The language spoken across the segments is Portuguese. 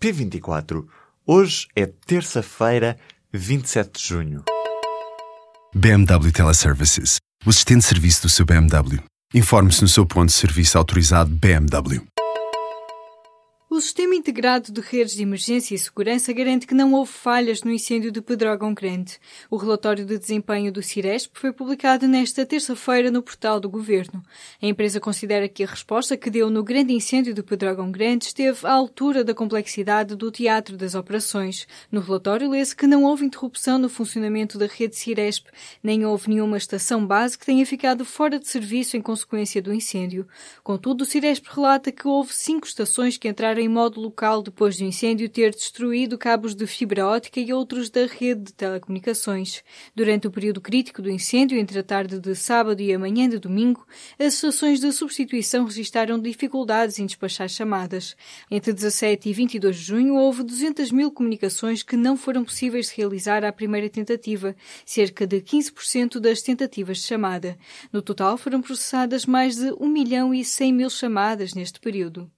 P24. Hoje é terça-feira, 27 de junho. BMW Teleservices, o assistente de serviço do seu BMW. Informe-se no seu ponto de serviço autorizado BMW. O Sistema Integrado de Redes de Emergência e Segurança garante que não houve falhas no incêndio de Pedrógão Grande. O relatório de desempenho do Ciresp foi publicado nesta terça-feira no portal do Governo. A empresa considera que a resposta que deu no grande incêndio de Pedrógão Grande esteve à altura da complexidade do teatro das operações. No relatório lê-se que não houve interrupção no funcionamento da rede Ciresp, nem houve nenhuma estação base que tenha ficado fora de serviço em consequência do incêndio. Contudo, o Ciresp relata que houve cinco estações que entraram em em modo local depois do incêndio ter destruído cabos de fibra óptica e outros da rede de telecomunicações. Durante o período crítico do incêndio, entre a tarde de sábado e a manhã de domingo, as estações de substituição registaram dificuldades em despachar chamadas. Entre 17 e 22 de junho, houve 200 mil comunicações que não foram possíveis de realizar à primeira tentativa, cerca de 15% das tentativas de chamada. No total, foram processadas mais de 1 milhão e 100 mil chamadas neste período.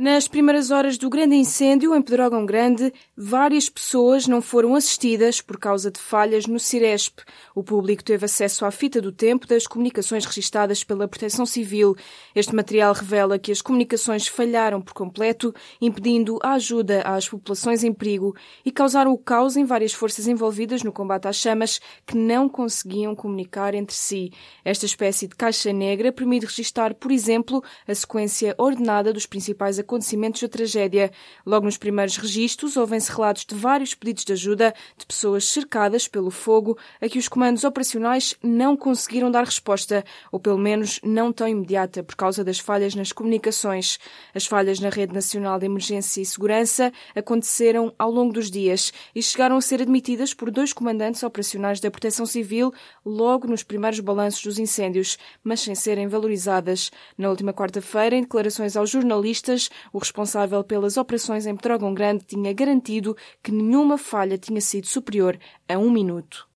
Nas primeiras horas do grande incêndio em Pedrógão Grande, várias pessoas não foram assistidas por causa de falhas no Ciresp. O público teve acesso à fita do tempo das comunicações registadas pela Proteção Civil. Este material revela que as comunicações falharam por completo, impedindo a ajuda às populações em perigo e causaram o caos em várias forças envolvidas no combate às chamas que não conseguiam comunicar entre si. Esta espécie de caixa negra permite registar, por exemplo, a sequência ordenada dos principais acontecimentos da tragédia. Logo nos primeiros registros, ouvem-se relatos de vários pedidos de ajuda de pessoas cercadas pelo fogo a que os comandos operacionais não conseguiram dar resposta, ou pelo menos não tão imediata, por causa das falhas nas comunicações. As falhas na Rede Nacional de Emergência e Segurança aconteceram ao longo dos dias e chegaram a ser admitidas por dois comandantes operacionais da Proteção Civil logo nos primeiros balanços dos incêndios, mas sem serem valorizadas. Na última quarta-feira, em declarações aos jornalistas, o responsável pelas operações em Petrógão Grande tinha garantido que nenhuma falha tinha sido superior a um minuto.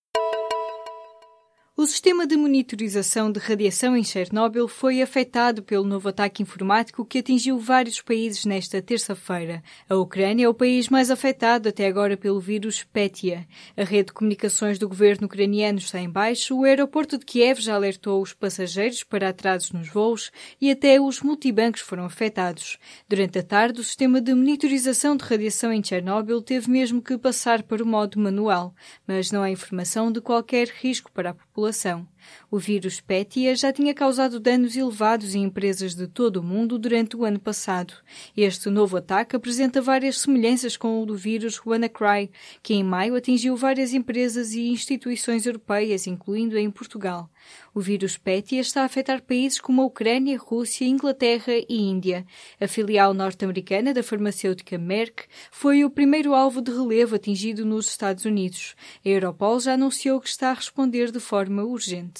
O sistema de monitorização de radiação em Chernobyl foi afetado pelo novo ataque informático que atingiu vários países nesta terça-feira. A Ucrânia é o país mais afetado até agora pelo vírus Petia. A rede de comunicações do governo ucraniano está em baixo, o aeroporto de Kiev já alertou os passageiros para atrasos nos voos e até os multibancos foram afetados. Durante a tarde, o sistema de monitorização de radiação em Chernobyl teve mesmo que passar para o modo manual, mas não há informação de qualquer risco para a população população. O vírus Petia já tinha causado danos elevados em empresas de todo o mundo durante o ano passado. Este novo ataque apresenta várias semelhanças com o do vírus WannaCry, que em maio atingiu várias empresas e instituições europeias, incluindo em Portugal. O vírus Petia está a afetar países como a Ucrânia, Rússia, Inglaterra e Índia. A filial norte-americana da farmacêutica Merck foi o primeiro alvo de relevo atingido nos Estados Unidos. A Europol já anunciou que está a responder de forma urgente.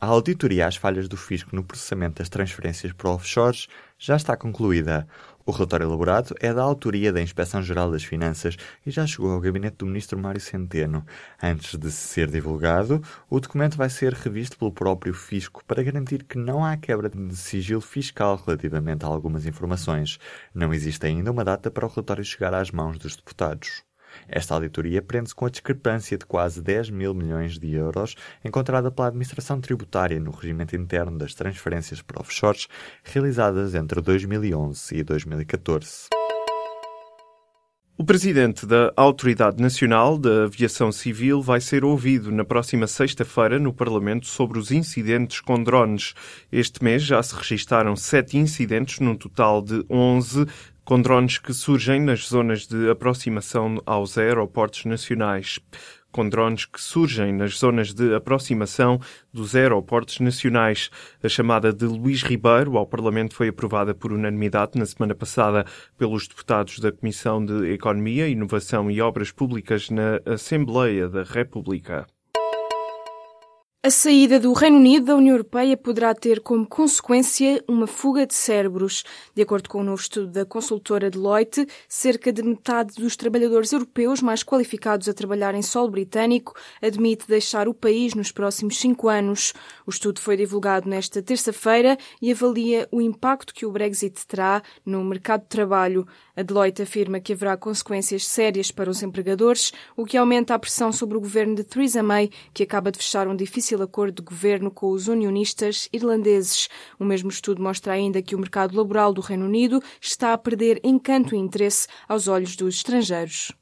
A auditoria às falhas do fisco no processamento das transferências para offshores já está concluída. O relatório elaborado é da autoria da Inspeção-Geral das Finanças e já chegou ao gabinete do ministro Mário Centeno. Antes de ser divulgado, o documento vai ser revisto pelo próprio fisco para garantir que não há quebra de sigilo fiscal relativamente a algumas informações. Não existe ainda uma data para o relatório chegar às mãos dos deputados. Esta auditoria prende-se com a discrepância de quase 10 mil milhões de euros encontrada pela Administração Tributária no regimento interno das transferências para offshores realizadas entre 2011 e 2014. O presidente da Autoridade Nacional da Aviação Civil vai ser ouvido na próxima sexta-feira no Parlamento sobre os incidentes com drones. Este mês já se registaram sete incidentes, num total de 11 com drones que surgem nas zonas de aproximação aos aeroportos nacionais. Com drones que surgem nas zonas de aproximação dos aeroportos nacionais. A chamada de Luís Ribeiro ao Parlamento foi aprovada por unanimidade na semana passada pelos deputados da Comissão de Economia, Inovação e Obras Públicas na Assembleia da República. A saída do Reino Unido da União Europeia poderá ter como consequência uma fuga de cérebros. De acordo com um novo estudo da consultora Deloitte, cerca de metade dos trabalhadores europeus mais qualificados a trabalhar em solo britânico admite deixar o país nos próximos cinco anos. O estudo foi divulgado nesta terça-feira e avalia o impacto que o Brexit terá no mercado de trabalho. A Deloitte afirma que haverá consequências sérias para os empregadores, o que aumenta a pressão sobre o governo de Theresa May, que acaba de fechar um difícil difícil acordo de governo com os unionistas irlandeses. O mesmo estudo mostra ainda que o mercado laboral do Reino Unido está a perder encanto e interesse aos olhos dos estrangeiros.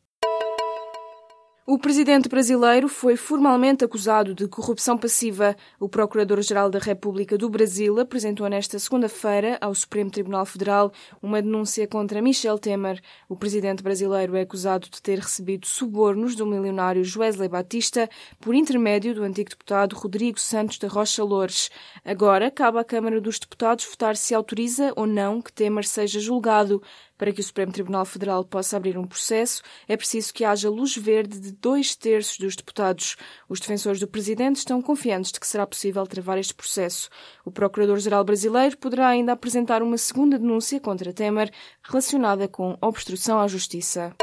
O presidente brasileiro foi formalmente acusado de corrupção passiva. O Procurador-Geral da República do Brasil apresentou nesta segunda-feira ao Supremo Tribunal Federal uma denúncia contra Michel Temer. O presidente brasileiro é acusado de ter recebido subornos do milionário Wesley Batista por intermédio do antigo deputado Rodrigo Santos da Rocha Loures. Agora cabe à Câmara dos Deputados votar se autoriza ou não que Temer seja julgado. Para que o Supremo Tribunal Federal possa abrir um processo, é preciso que haja luz verde de dois terços dos deputados. Os defensores do presidente estão confiantes de que será possível travar este processo. O Procurador-Geral brasileiro poderá ainda apresentar uma segunda denúncia contra Temer relacionada com obstrução à justiça.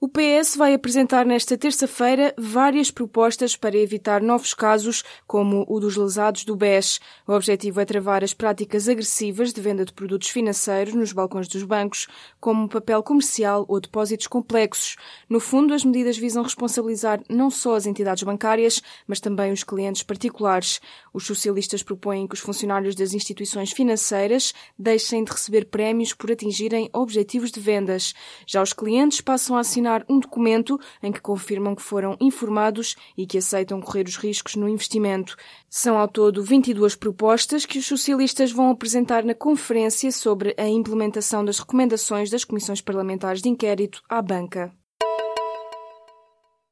O PS vai apresentar nesta terça-feira várias propostas para evitar novos casos, como o dos lesados do BES. O objetivo é travar as práticas agressivas de venda de produtos financeiros nos balcões dos bancos, como papel comercial ou depósitos complexos. No fundo, as medidas visam responsabilizar não só as entidades bancárias, mas também os clientes particulares. Os socialistas propõem que os funcionários das instituições financeiras deixem de receber prémios por atingirem objetivos de vendas. Já os clientes passam a assinar assinar um documento em que confirmam que foram informados e que aceitam correr os riscos no investimento. São ao todo 22 propostas que os socialistas vão apresentar na conferência sobre a implementação das recomendações das comissões parlamentares de inquérito à banca.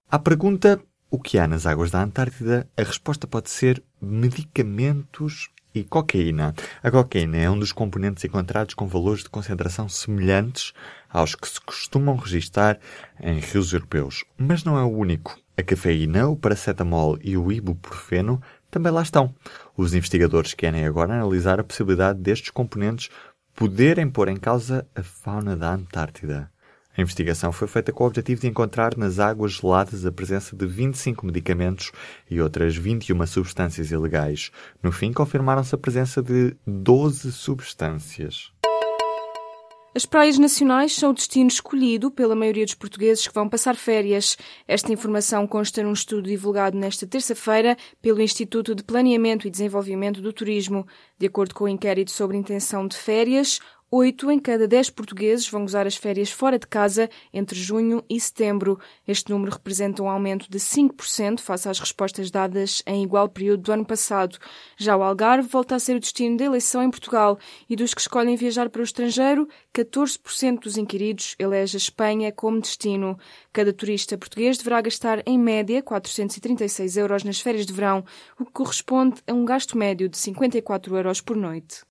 À pergunta o que há nas águas da Antártida, a resposta pode ser medicamentos e cocaína. A cocaína é um dos componentes encontrados com valores de concentração semelhantes aos que se costumam registar em rios europeus. Mas não é o único. A cafeína, o paracetamol e o ibuprofeno também lá estão. Os investigadores querem agora analisar a possibilidade destes componentes poderem pôr em causa a fauna da Antártida. A investigação foi feita com o objetivo de encontrar nas águas geladas a presença de 25 medicamentos e outras 21 substâncias ilegais. No fim, confirmaram-se a presença de 12 substâncias. As praias nacionais são o destino escolhido pela maioria dos portugueses que vão passar férias. Esta informação consta num estudo divulgado nesta terça-feira pelo Instituto de Planeamento e Desenvolvimento do Turismo. De acordo com o inquérito sobre intenção de férias, Oito em cada dez portugueses vão gozar as férias fora de casa entre junho e setembro. Este número representa um aumento de 5% face às respostas dadas em igual período do ano passado. Já o Algarve volta a ser o destino da eleição em Portugal e dos que escolhem viajar para o estrangeiro, 14% dos inquiridos elege a Espanha como destino. Cada turista português deverá gastar, em média, 436 euros nas férias de verão, o que corresponde a um gasto médio de 54 euros por noite.